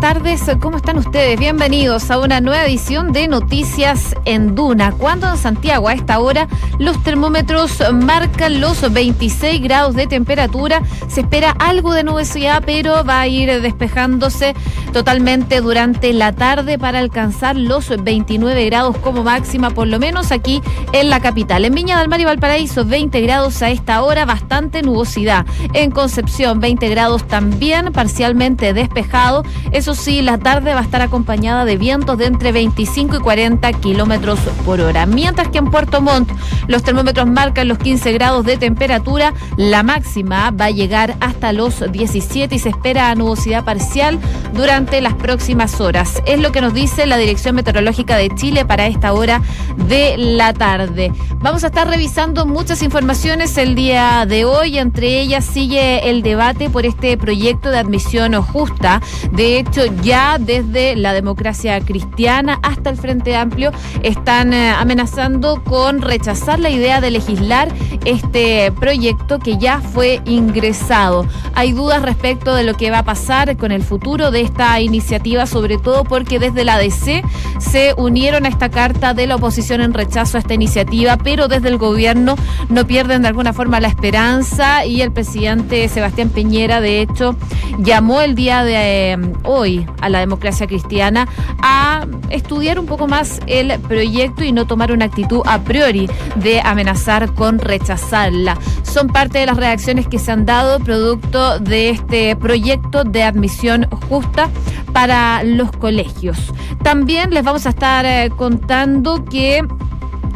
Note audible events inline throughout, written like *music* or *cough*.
tardes, ¿cómo están ustedes? Bienvenidos a una nueva edición de Noticias en Duna. Cuando en Santiago a esta hora los termómetros marcan los 26 grados de temperatura, se espera algo de nubosidad, pero va a ir despejándose totalmente durante la tarde para alcanzar los 29 grados como máxima, por lo menos aquí en la capital. En Viña del Mar y Valparaíso, 20 grados a esta hora, bastante nubosidad. En Concepción, 20 grados también, parcialmente despejado. Eso sí, la tarde va a estar acompañada de vientos de entre 25 y 40 kilómetros por hora. Mientras que en Puerto Montt los termómetros marcan los 15 grados de temperatura, la máxima va a llegar hasta los 17 y se espera nubosidad parcial durante las próximas horas. Es lo que nos dice la Dirección Meteorológica de Chile para esta hora de la tarde. Vamos a estar revisando muchas informaciones el día de hoy. Entre ellas sigue el debate por este proyecto de admisión justa. De hecho, ya desde la democracia cristiana hasta el Frente Amplio están eh, amenazando con rechazar la idea de legislar este proyecto que ya fue ingresado. Hay dudas respecto de lo que va a pasar con el futuro de esta iniciativa, sobre todo porque desde la DC se unieron a esta carta de la oposición en rechazo a esta iniciativa, pero desde el gobierno no pierden de alguna forma la esperanza y el presidente Sebastián Piñera, de hecho, llamó el día de eh, hoy a la democracia cristiana a estudiar un poco más el proyecto y no tomar una actitud a priori de amenazar con rechazarla. Son parte de las reacciones que se han dado producto de este proyecto de admisión justa para los colegios. También les vamos a estar eh, contando que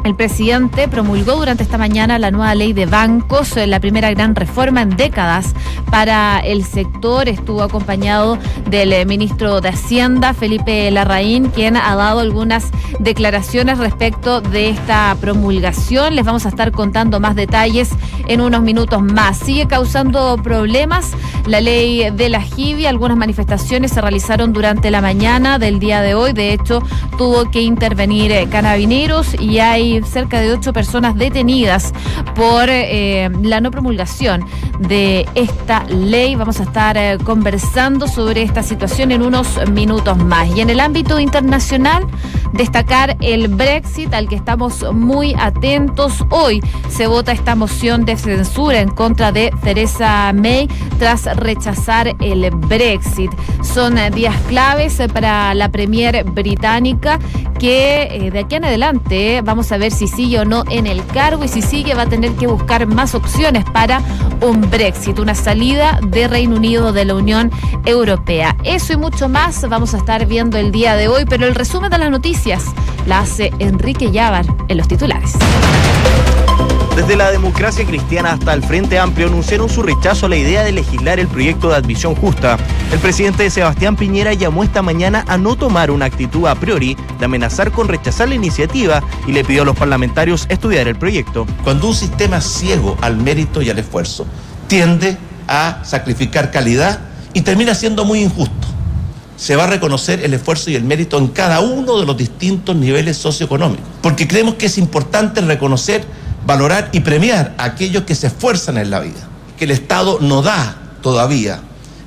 el presidente promulgó durante esta mañana la nueva ley de bancos, eh, la primera gran reforma en décadas para el sector. Estuvo acompañado del eh, ministro de Hacienda, Felipe Larraín, quien ha dado algunas declaraciones respecto de esta promulgación. Les vamos a estar contando más detalles en unos minutos más. Sigue causando problemas la ley de la JIBI. Algunas manifestaciones se realizaron durante la mañana del día de hoy. De hecho, tuvo que intervenir eh, canabineros y hay cerca de ocho personas detenidas por eh, la no promulgación de esta ley. Vamos a estar eh, conversando sobre esta situación en unos minutos más. Y en el ámbito internacional, destacar el Brexit al que estamos muy atentos. Hoy se vota esta moción de censura en contra de Theresa May tras rechazar el Brexit. Son eh, días claves para la Premier británica que de aquí en adelante vamos a ver si sigue o no en el cargo y si sigue va a tener que buscar más opciones para un Brexit, una salida de Reino Unido de la Unión Europea. Eso y mucho más vamos a estar viendo el día de hoy, pero el resumen de las noticias la hace Enrique Llávar en los titulares. Desde la democracia cristiana hasta el Frente Amplio anunciaron su rechazo a la idea de legislar el proyecto de admisión justa. El presidente Sebastián Piñera llamó esta mañana a no tomar una actitud a priori de amenazar con rechazar la iniciativa y le pidió a los parlamentarios estudiar el proyecto. Cuando un sistema ciego al mérito y al esfuerzo tiende a sacrificar calidad y termina siendo muy injusto. Se va a reconocer el esfuerzo y el mérito en cada uno de los distintos niveles socioeconómicos, porque creemos que es importante reconocer valorar y premiar a aquellos que se esfuerzan en la vida, que el Estado no da todavía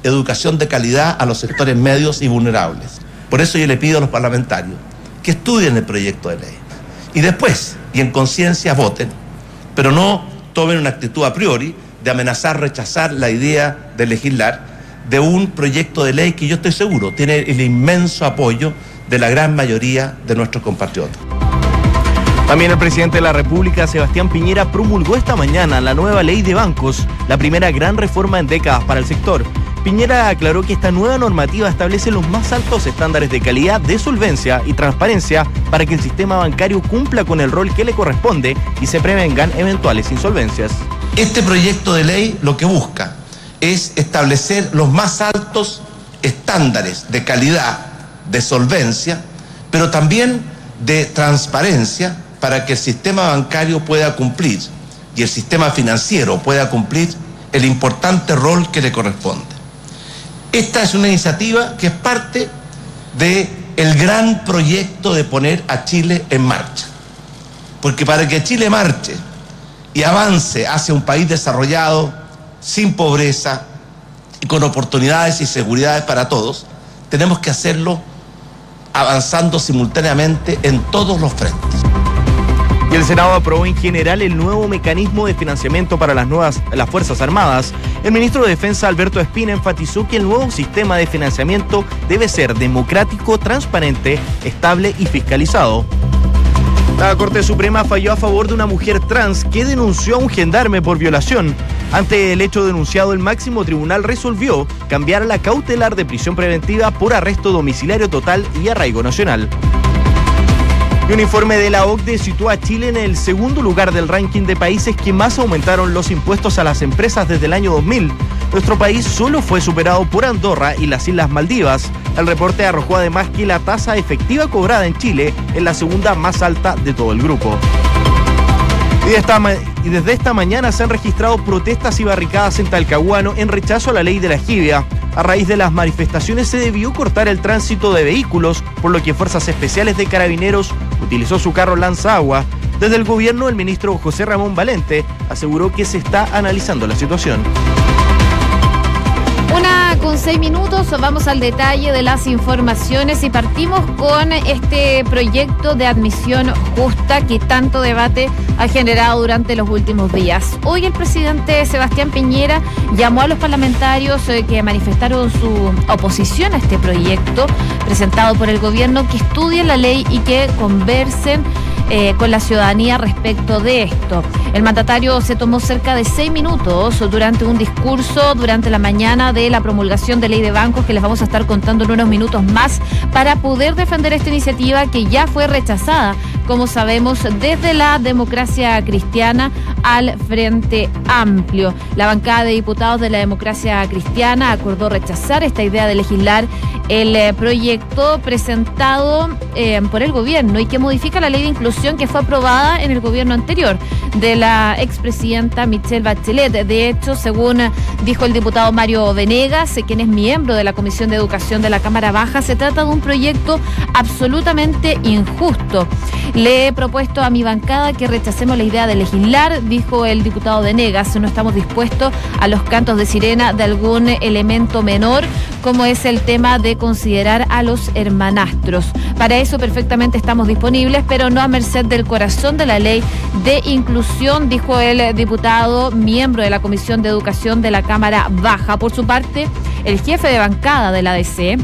educación de calidad a los sectores medios y vulnerables. Por eso yo le pido a los parlamentarios que estudien el proyecto de ley y después, y en conciencia, voten, pero no tomen una actitud a priori de amenazar, rechazar la idea de legislar de un proyecto de ley que yo estoy seguro tiene el inmenso apoyo de la gran mayoría de nuestros compatriotas. También el presidente de la República, Sebastián Piñera, promulgó esta mañana la nueva ley de bancos, la primera gran reforma en décadas para el sector. Piñera aclaró que esta nueva normativa establece los más altos estándares de calidad, de solvencia y transparencia para que el sistema bancario cumpla con el rol que le corresponde y se prevengan eventuales insolvencias. Este proyecto de ley lo que busca es establecer los más altos estándares de calidad, de solvencia, pero también de transparencia para que el sistema bancario pueda cumplir y el sistema financiero pueda cumplir el importante rol que le corresponde. Esta es una iniciativa que es parte del el gran proyecto de poner a Chile en marcha. Porque para que Chile marche y avance hacia un país desarrollado, sin pobreza y con oportunidades y seguridades para todos, tenemos que hacerlo avanzando simultáneamente en todos los frentes. El Senado aprobó en general el nuevo mecanismo de financiamiento para las nuevas las Fuerzas Armadas. El ministro de Defensa Alberto Espina enfatizó que el nuevo sistema de financiamiento debe ser democrático, transparente, estable y fiscalizado. La Corte Suprema falló a favor de una mujer trans que denunció a un gendarme por violación. Ante el hecho denunciado, el máximo tribunal resolvió cambiar la cautelar de prisión preventiva por arresto domiciliario total y arraigo nacional. Y un informe de la OCDE sitúa a Chile en el segundo lugar del ranking de países que más aumentaron los impuestos a las empresas desde el año 2000. Nuestro país solo fue superado por Andorra y las Islas Maldivas. El reporte arrojó además que la tasa efectiva cobrada en Chile es la segunda más alta de todo el grupo. Y, desde esta mañana se han registrado protestas y barricadas en Talcahuano en rechazo a la ley de la jibia. A raíz de las manifestaciones se debió cortar el tránsito de vehículos, por lo que Fuerzas Especiales de Carabineros utilizó su carro lanza agua. Desde el gobierno, el ministro José Ramón Valente aseguró que se está analizando la situación. Con seis minutos, vamos al detalle de las informaciones y partimos con este proyecto de admisión justa que tanto debate ha generado durante los últimos días. Hoy el presidente Sebastián Piñera llamó a los parlamentarios eh, que manifestaron su oposición a este proyecto presentado por el gobierno que estudien la ley y que conversen eh, con la ciudadanía respecto de esto. El mandatario se tomó cerca de seis minutos durante un discurso durante la mañana de la promulgación de ley de bancos que les vamos a estar contando en unos minutos más para poder defender esta iniciativa que ya fue rechazada, como sabemos, desde la democracia cristiana al Frente Amplio. La bancada de diputados de la democracia cristiana acordó rechazar esta idea de legislar el eh, proyecto presentado eh, por el gobierno y que modifica la ley de inclusión que fue aprobada en el gobierno anterior de la expresidenta Michelle Bachelet. De hecho, según dijo el diputado Mario Venegas, quien es miembro de la Comisión de Educación de la Cámara Baja, se trata de un proyecto absolutamente injusto. Le he propuesto a mi bancada que rechacemos la idea de legislar, dijo el diputado Venegas. No estamos dispuestos a los cantos de sirena de algún elemento menor, como es el tema de considerar a los hermanastros. Para eso perfectamente estamos disponibles, pero no a merced del corazón de la ley de inclusión, dijo el diputado miembro de la Comisión de Educación de la Cámara Baja. Por su parte, el jefe de bancada de la ADC,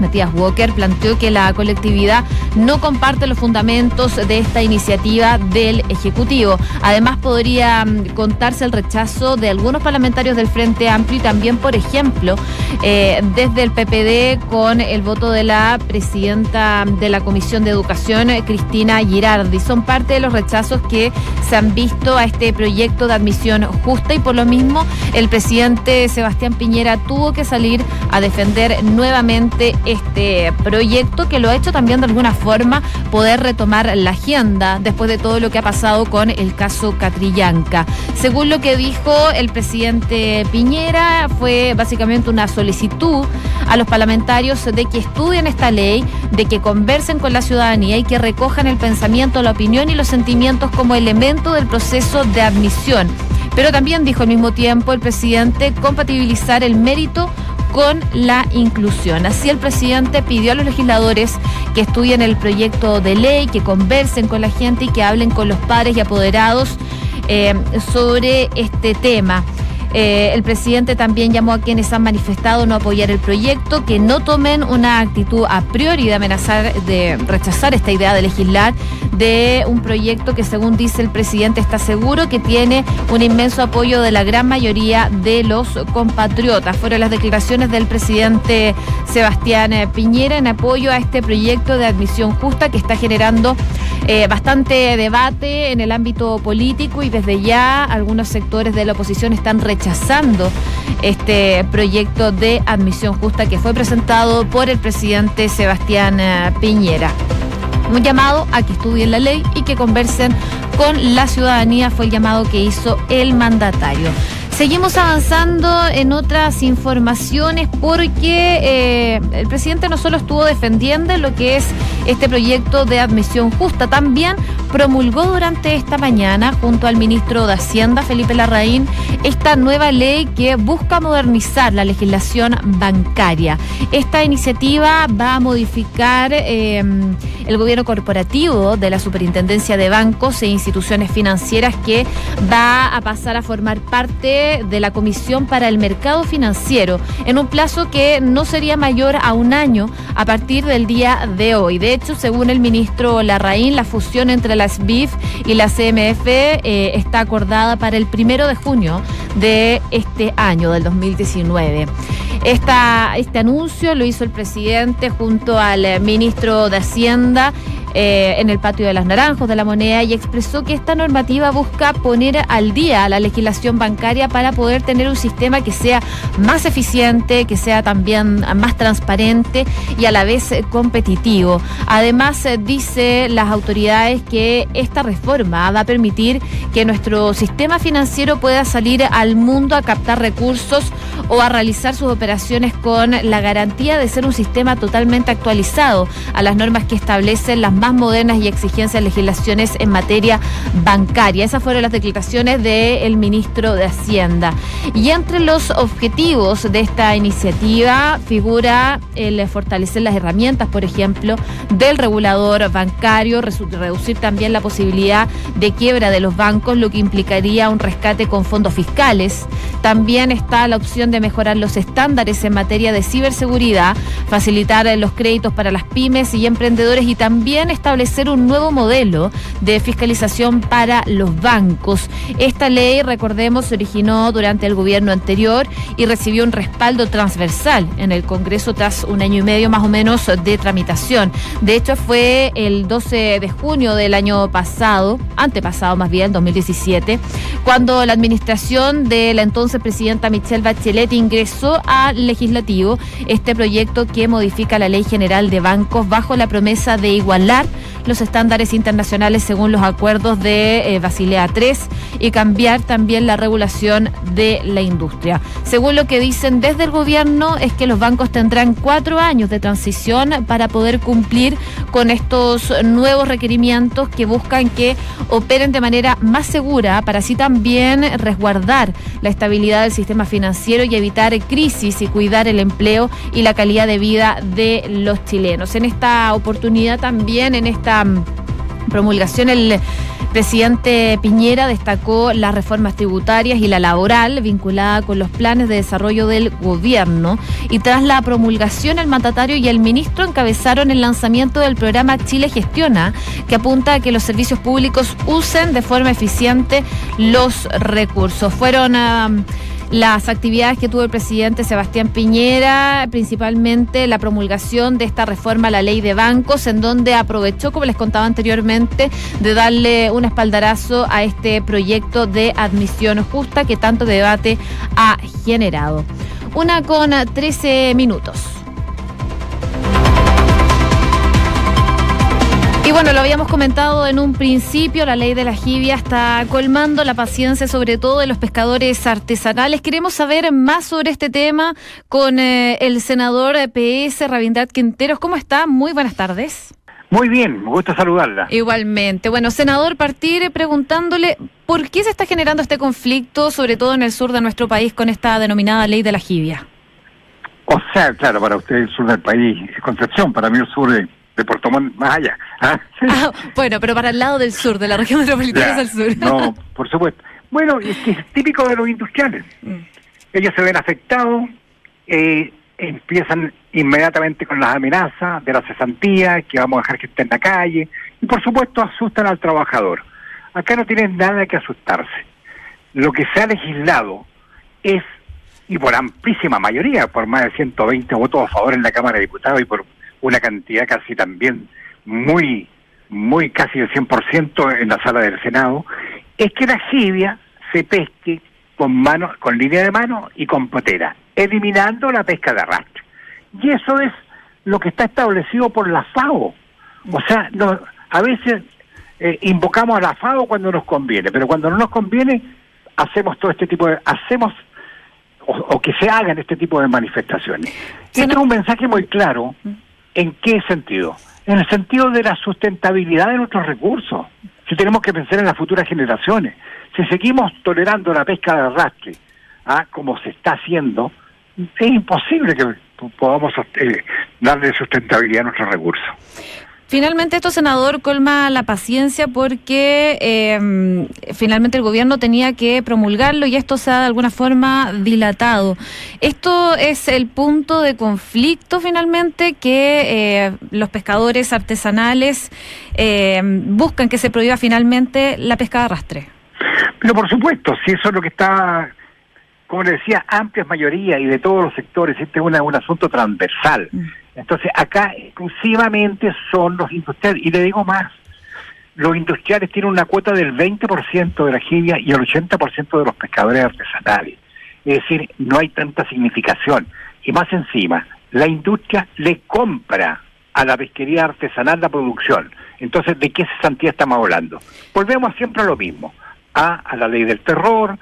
Matías Walker planteó que la colectividad no comparte los fundamentos de esta iniciativa del Ejecutivo. Además, podría mm, contarse el rechazo de algunos parlamentarios del Frente Amplio y también, por ejemplo, eh, desde el PPD con el voto de la presidenta de la Comisión de Educación, Cristina Girardi. Son parte de los rechazos que se han visto a este proyecto de admisión justa y por lo mismo el presidente Sebastián Piñera tuvo que salir a defender nuevamente este proyecto que lo ha hecho también de alguna forma poder retomar la agenda después de todo lo que ha pasado con el caso Catrillanca. Según lo que dijo el presidente Piñera, fue básicamente una solicitud a los parlamentarios de que estudien esta ley, de que conversen con la ciudadanía y que recojan el pensamiento, la opinión y los sentimientos como elemento del proceso de admisión. Pero también dijo al mismo tiempo el presidente compatibilizar el mérito con la inclusión. Así el presidente pidió a los legisladores que estudien el proyecto de ley, que conversen con la gente y que hablen con los padres y apoderados eh, sobre este tema. Eh, el presidente también llamó a quienes han manifestado no apoyar el proyecto que no tomen una actitud a priori de amenazar, de rechazar esta idea de legislar de un proyecto que según dice el presidente está seguro que tiene un inmenso apoyo de la gran mayoría de los compatriotas. Fueron las declaraciones del presidente Sebastián eh, Piñera en apoyo a este proyecto de admisión justa que está generando eh, bastante debate en el ámbito político y desde ya algunos sectores de la oposición están rechazando este proyecto de admisión justa que fue presentado por el presidente Sebastián eh, Piñera. Un llamado a que estudien la ley y que conversen con la ciudadanía fue el llamado que hizo el mandatario. Seguimos avanzando en otras informaciones porque eh, el presidente no solo estuvo defendiendo lo que es este proyecto de admisión justa, también promulgó durante esta mañana, junto al ministro de Hacienda, Felipe Larraín, esta nueva ley que busca modernizar la legislación bancaria. Esta iniciativa va a modificar eh, el gobierno corporativo de la Superintendencia de Bancos e Instituciones Financieras que va a pasar a formar parte de la Comisión para el Mercado Financiero en un plazo que no sería mayor a un año a partir del día de hoy. Hecho, según el ministro Larraín, la fusión entre la SBIF y la CMF eh, está acordada para el primero de junio de este año, del 2019. Esta, este anuncio lo hizo el presidente junto al ministro de Hacienda eh, en el patio de las Naranjos de la Moneda y expresó que esta normativa busca poner al día la legislación bancaria para poder tener un sistema que sea más eficiente, que sea también más transparente y a la vez competitivo. Además, eh, dice las autoridades que esta reforma va a permitir que nuestro sistema financiero pueda salir al mundo a captar recursos o a realizar sus operaciones con la garantía de ser un sistema totalmente actualizado a las normas que establecen las más modernas y exigencias legislaciones en materia bancaria. Esas fueron las declaraciones del ministro de Hacienda. Y entre los objetivos de esta iniciativa figura el fortalecer las herramientas, por ejemplo, del regulador bancario, reducir también la posibilidad de quiebra de los bancos, lo que implicaría un rescate con fondos fiscales. También está la opción de mejorar los estándares en materia de ciberseguridad, facilitar los créditos para las pymes y emprendedores y también establecer un nuevo modelo de fiscalización para los bancos. Esta ley, recordemos, se originó durante el gobierno anterior y recibió un respaldo transversal en el Congreso tras un año y medio más o menos de tramitación. De hecho, fue el 12 de junio del año pasado, antepasado más bien, 2017, cuando la administración de la entonces presidenta Michelle Bachelet ingresó al legislativo este proyecto que modifica la Ley General de Bancos bajo la promesa de igualar los estándares internacionales según los acuerdos de eh, Basilea III y cambiar también la regulación de la industria. Según lo que dicen desde el gobierno es que los bancos tendrán cuatro años de transición para poder cumplir con estos nuevos requerimientos que buscan que operen de manera más segura para así también resguardar la estabilidad del sistema financiero y evitar crisis y cuidar el empleo y la calidad de vida de los chilenos. En esta oportunidad también, en esta mm, promulgación, el presidente Piñera destacó las reformas tributarias y la laboral vinculada con los planes de desarrollo del gobierno. Y tras la promulgación, el mandatario y el ministro encabezaron el lanzamiento del programa Chile Gestiona, que apunta a que los servicios públicos usen de forma eficiente los recursos. Fueron. Ah, las actividades que tuvo el presidente Sebastián Piñera, principalmente la promulgación de esta reforma a la ley de bancos, en donde aprovechó, como les contaba anteriormente, de darle un espaldarazo a este proyecto de admisión justa que tanto debate ha generado. Una con 13 minutos. Bueno, lo habíamos comentado en un principio, la ley de la jibia está colmando la paciencia sobre todo de los pescadores artesanales. Queremos saber más sobre este tema con eh, el senador PS, Rabindad Quinteros. ¿Cómo está? Muy buenas tardes. Muy bien, me gusta saludarla. Igualmente. Bueno, senador, partir preguntándole por qué se está generando este conflicto, sobre todo en el sur de nuestro país, con esta denominada ley de la jibia. O sea, claro, para usted el sur del país es Concepción, para mí el sur de de Puerto allá. *laughs* ¿ah? Ah, bueno, pero para el lado del sur, de la región *laughs* metropolitana del sur. No, por supuesto. Bueno, es que es típico de los industriales. Mm. Ellos se ven afectados, eh, empiezan inmediatamente con las amenazas de la cesantía, que vamos a dejar que esté en la calle, y por supuesto asustan al trabajador. Acá no tienen nada que asustarse. Lo que se ha legislado es, y por amplísima mayoría, por más de 120 votos a favor en la Cámara de Diputados y por una cantidad casi también muy, muy casi del 100% en la sala del Senado, es que la jibia se pesque con mano, con línea de mano y con potera, eliminando la pesca de arrastre. Y eso es lo que está establecido por la FAO. O sea, a veces eh, invocamos a la FAO cuando nos conviene, pero cuando no nos conviene, hacemos todo este tipo de, hacemos o, que se hagan este tipo de manifestaciones. Esto es un mensaje muy claro ¿En qué sentido? En el sentido de la sustentabilidad de nuestros recursos. Si tenemos que pensar en las futuras generaciones, si seguimos tolerando la pesca de arrastre, ¿ah? como se está haciendo, es imposible que podamos eh, darle sustentabilidad a nuestros recursos. Finalmente, esto, senador, colma la paciencia porque eh, finalmente el gobierno tenía que promulgarlo y esto se ha de alguna forma dilatado. ¿Esto es el punto de conflicto finalmente que eh, los pescadores artesanales eh, buscan que se prohíba finalmente la pesca de arrastre? Pero por supuesto, si eso es lo que está, como le decía, amplias mayoría y de todos los sectores, este es un asunto transversal. Mm. Entonces, acá exclusivamente son los industriales. Y le digo más, los industriales tienen una cuota del 20% de la jibia y el 80% de los pescadores artesanales. Es decir, no hay tanta significación. Y más encima, la industria le compra a la pesquería artesanal la producción. Entonces, ¿de qué cesantía estamos hablando? Volvemos siempre a lo mismo, a, a la ley del terror,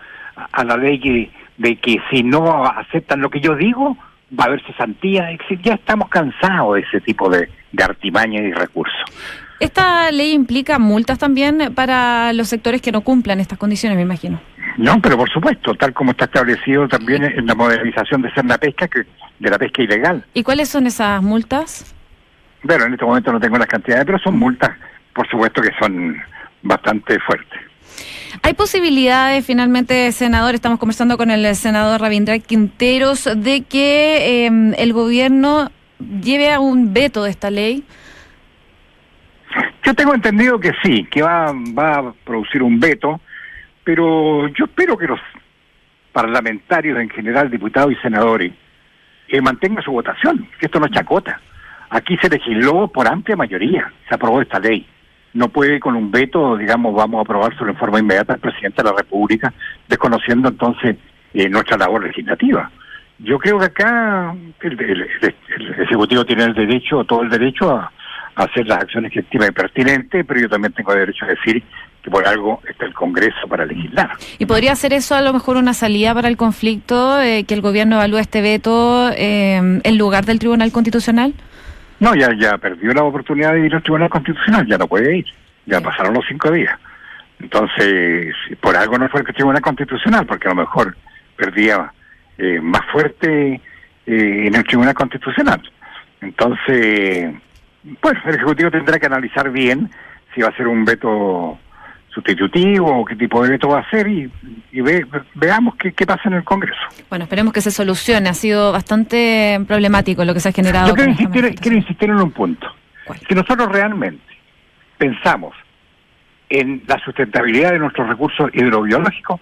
a, la ley de que si no aceptan lo que yo digo, va a haber cesantía. Ya estamos cansados de ese tipo de, de artimaña y recursos. ¿Esta ley implica multas también para los sectores que no cumplan estas condiciones, me imagino? No, pero por supuesto, tal como está establecido también en la modernización de ser la pesca, que, de la pesca ilegal. ¿Y cuáles son esas multas? Bueno, en este momento no tengo las cantidades, pero son multas, por supuesto que son bastante fuertes. ¿Hay posibilidades, finalmente, senador, estamos conversando con el senador Rabindra Quinteros, de que em, el gobierno lleve a un veto de esta ley? Yo tengo entendido que sí, que va, va a producir un veto, pero yo espero que los parlamentarios en general, diputados y senadores, eh, mantengan su votación, que esto no es chacota. Aquí se legisló por amplia mayoría, se aprobó esta ley no puede con un veto, digamos, vamos a aprobarlo en forma inmediata al presidente de la República, desconociendo entonces eh, nuestra labor legislativa. Yo creo que acá el, Ejecutivo tiene el derecho, todo el derecho a, hacer las acciones que estima pertinentes, pero yo también tengo derecho a decir que por algo está el Congreso para legislar. ¿Y podría ser eso a lo mejor una salida para el conflicto, eh, que el gobierno evalúe este veto eh, en lugar del Tribunal Constitucional? No, ya, ya perdió la oportunidad de ir al Tribunal Constitucional, ya no puede ir, ya pasaron los cinco días. Entonces, por algo no fue el Tribunal Constitucional, porque a lo mejor perdía eh, más fuerte eh, en el Tribunal Constitucional. Entonces, bueno, el Ejecutivo tendrá que analizar bien si va a ser un veto sustitutivo, qué tipo de veto va a ser y, veamos qué, pasa en el Congreso. Bueno, esperemos que se solucione. Ha sido bastante problemático lo que se ha generado. Yo quiero, insistir, en un punto. Si nosotros realmente pensamos en la sustentabilidad de nuestros recursos hidrobiológicos,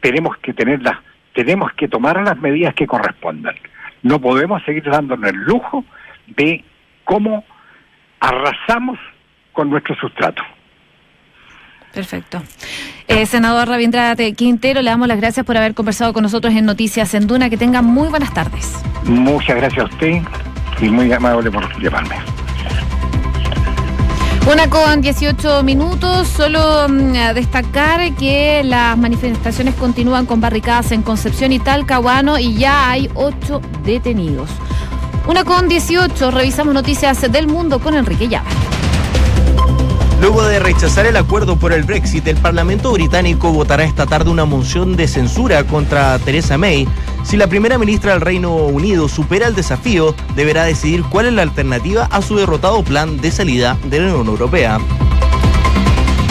tenemos que tenerlas, tenemos que tomar las medidas que correspondan. No podemos seguir dándonos el lujo de cómo arrasamos con nuestro sustrato. Perfecto. Eh, senador Rabindrate Quintero, le damos las gracias por haber conversado con nosotros en Noticias en Duna. Que tenga muy buenas tardes. Muchas gracias a usted y muy amable por llamarme. Una con 18 minutos, solo mm, destacar que las manifestaciones continúan con barricadas en Concepción y Talcahuano y ya hay ocho detenidos. Una con 18, revisamos noticias del mundo con Enrique Llava. Luego de rechazar el acuerdo por el Brexit, el Parlamento británico votará esta tarde una moción de censura contra Theresa May. Si la primera ministra del Reino Unido supera el desafío, deberá decidir cuál es la alternativa a su derrotado plan de salida de la Unión Europea.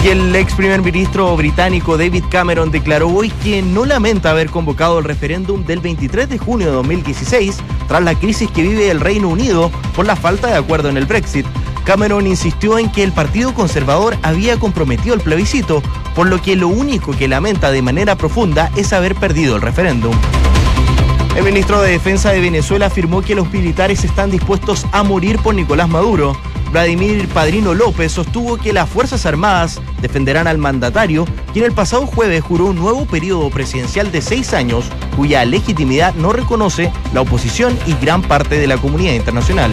Y el ex primer ministro británico David Cameron declaró hoy que no lamenta haber convocado el referéndum del 23 de junio de 2016 tras la crisis que vive el Reino Unido por la falta de acuerdo en el Brexit. Cameron insistió en que el Partido Conservador había comprometido el plebiscito, por lo que lo único que lamenta de manera profunda es haber perdido el referéndum. El ministro de Defensa de Venezuela afirmó que los militares están dispuestos a morir por Nicolás Maduro. Vladimir Padrino López sostuvo que las Fuerzas Armadas defenderán al mandatario, quien el pasado jueves juró un nuevo periodo presidencial de seis años, cuya legitimidad no reconoce la oposición y gran parte de la comunidad internacional.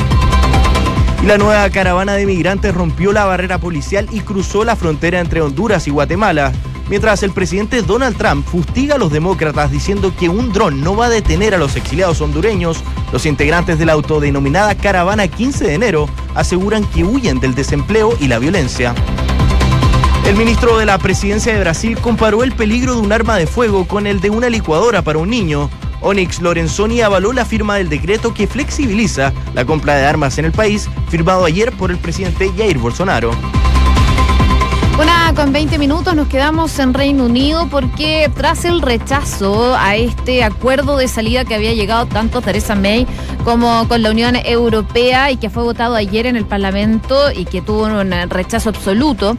Y la nueva caravana de migrantes rompió la barrera policial y cruzó la frontera entre Honduras y Guatemala. Mientras el presidente Donald Trump fustiga a los demócratas diciendo que un dron no va a detener a los exiliados hondureños, los integrantes de la autodenominada Caravana 15 de enero aseguran que huyen del desempleo y la violencia. El ministro de la presidencia de Brasil comparó el peligro de un arma de fuego con el de una licuadora para un niño. Onyx Lorenzoni avaló la firma del decreto que flexibiliza la compra de armas en el país, firmado ayer por el presidente Jair Bolsonaro. Una con 20 minutos nos quedamos en Reino Unido porque tras el rechazo a este acuerdo de salida que había llegado tanto Theresa May como con la Unión Europea y que fue votado ayer en el Parlamento y que tuvo un rechazo absoluto,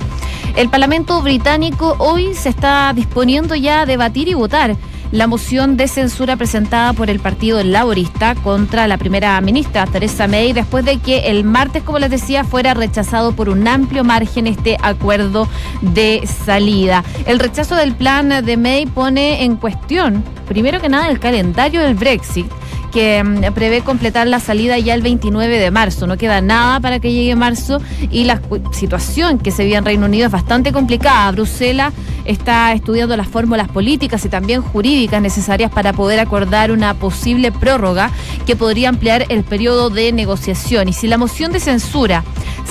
el Parlamento británico hoy se está disponiendo ya a debatir y votar la moción de censura presentada por el Partido Laborista contra la primera ministra Teresa May después de que el martes, como les decía, fuera rechazado por un amplio margen este acuerdo de salida. El rechazo del plan de May pone en cuestión, primero que nada, el calendario del Brexit que mm, prevé completar la salida ya el 29 de marzo. No queda nada para que llegue marzo y la situación que se vive en Reino Unido es bastante complicada. Bruselas está estudiando las fórmulas políticas y también jurídicas necesarias para poder acordar una posible prórroga que podría ampliar el periodo de negociación. Y si la moción de censura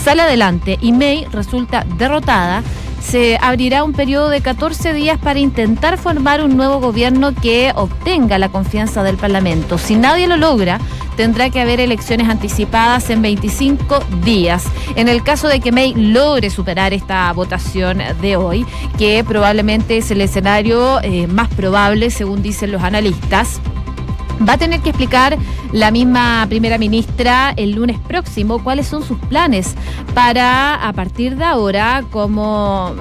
sale adelante y May resulta derrotada, se abrirá un periodo de 14 días para intentar formar un nuevo gobierno que obtenga la confianza del Parlamento. Si nadie lo logra, tendrá que haber elecciones anticipadas en 25 días. En el caso de que May logre superar esta votación de hoy, que probablemente es el escenario eh, más probable, según dicen los analistas, Va a tener que explicar la misma primera ministra el lunes próximo cuáles son sus planes para, a partir de ahora, cómo,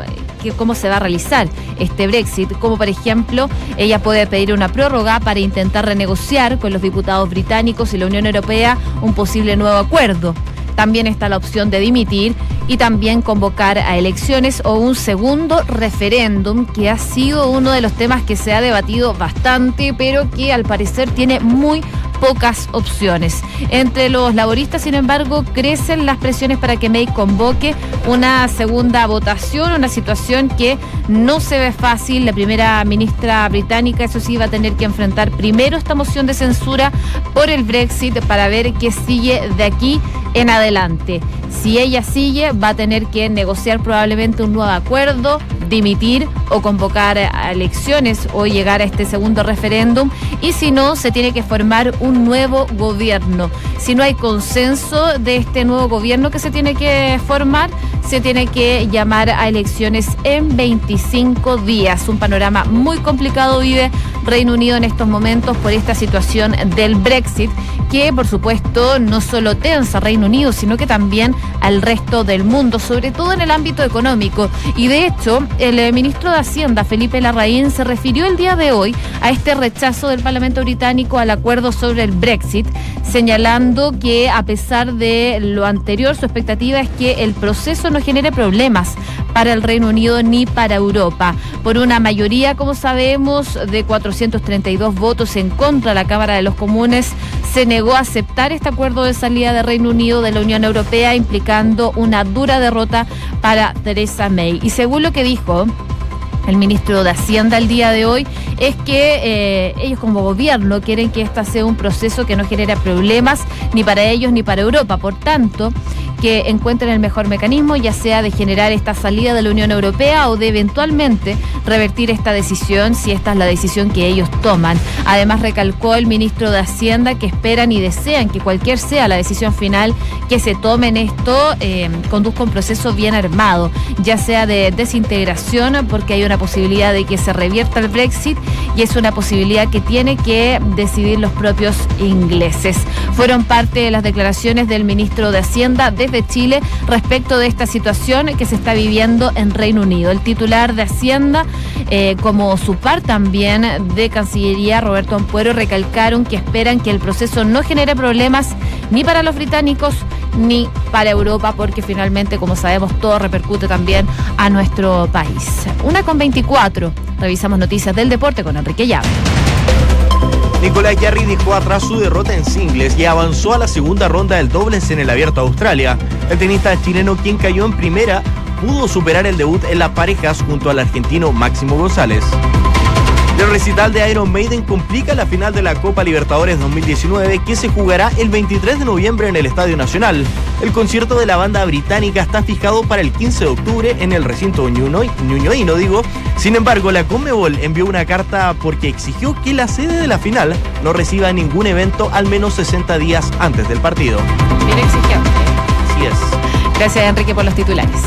cómo se va a realizar este Brexit. Como, por ejemplo, ella puede pedir una prórroga para intentar renegociar con los diputados británicos y la Unión Europea un posible nuevo acuerdo. También está la opción de dimitir y también convocar a elecciones o un segundo referéndum, que ha sido uno de los temas que se ha debatido bastante, pero que al parecer tiene muy pocas opciones. Entre los laboristas, sin embargo, crecen las presiones para que May convoque una segunda votación, una situación que no se ve fácil. La primera ministra británica, eso sí, va a tener que enfrentar primero esta moción de censura por el Brexit para ver qué sigue de aquí en adelante. Si ella sigue, va a tener que negociar probablemente un nuevo acuerdo, dimitir o convocar a elecciones o llegar a este segundo referéndum. Y si no, se tiene que formar un nuevo gobierno. Si no hay consenso de este nuevo gobierno que se tiene que formar, se tiene que llamar a elecciones en 25 días. Un panorama muy complicado vive Reino Unido en estos momentos por esta situación del Brexit, que por supuesto no solo tensa Reino Unido, sino que también al resto del mundo, sobre todo en el ámbito económico. Y de hecho, el eh, ministro de Hacienda, Felipe Larraín, se refirió el día de hoy a este rechazo del Parlamento británico al acuerdo sobre el Brexit, señalando que a pesar de lo anterior, su expectativa es que el proceso no genere problemas para el Reino Unido ni para Europa. Por una mayoría, como sabemos, de 432 votos en contra, la Cámara de los Comunes se negó a aceptar este acuerdo de salida de Reino Unido de la Unión Europea, implicando una dura derrota para Theresa May. Y según lo que dijo el ministro de Hacienda el día de hoy, es que eh, ellos como gobierno quieren que este sea un proceso que no genere problemas ni para ellos ni para Europa. Por tanto, que encuentren el mejor mecanismo, ya sea de generar esta salida de la Unión Europea o de eventualmente revertir esta decisión si esta es la decisión que ellos toman. Además, recalcó el ministro de Hacienda que esperan y desean que cualquier sea la decisión final que se tome en esto, eh, conduzca un proceso bien armado, ya sea de desintegración, porque hay una posibilidad de que se revierta el Brexit y es una posibilidad que tiene que decidir los propios ingleses. Fueron parte de las declaraciones del ministro de Hacienda de de Chile respecto de esta situación que se está viviendo en Reino Unido. El titular de Hacienda, eh, como su par también de Cancillería, Roberto Ampuero, recalcaron que esperan que el proceso no genere problemas ni para los británicos ni para Europa, porque finalmente, como sabemos, todo repercute también a nuestro país. Una con 24. Revisamos noticias del deporte con Enrique Llave. Nicolás Jarry dejó atrás su derrota en singles y avanzó a la segunda ronda del dobles en el Abierto Australia. El tenista chileno, quien cayó en primera, pudo superar el debut en las parejas junto al argentino Máximo González. El recital de Iron Maiden complica la final de la Copa Libertadores 2019 que se jugará el 23 de noviembre en el Estadio Nacional. El concierto de la banda británica está fijado para el 15 de octubre en el recinto ñuñoíno, digo. Sin embargo, la Conmebol envió una carta porque exigió que la sede de la final no reciba ningún evento al menos 60 días antes del partido. Bien exigente. Así es. Gracias, Enrique, por los titulares.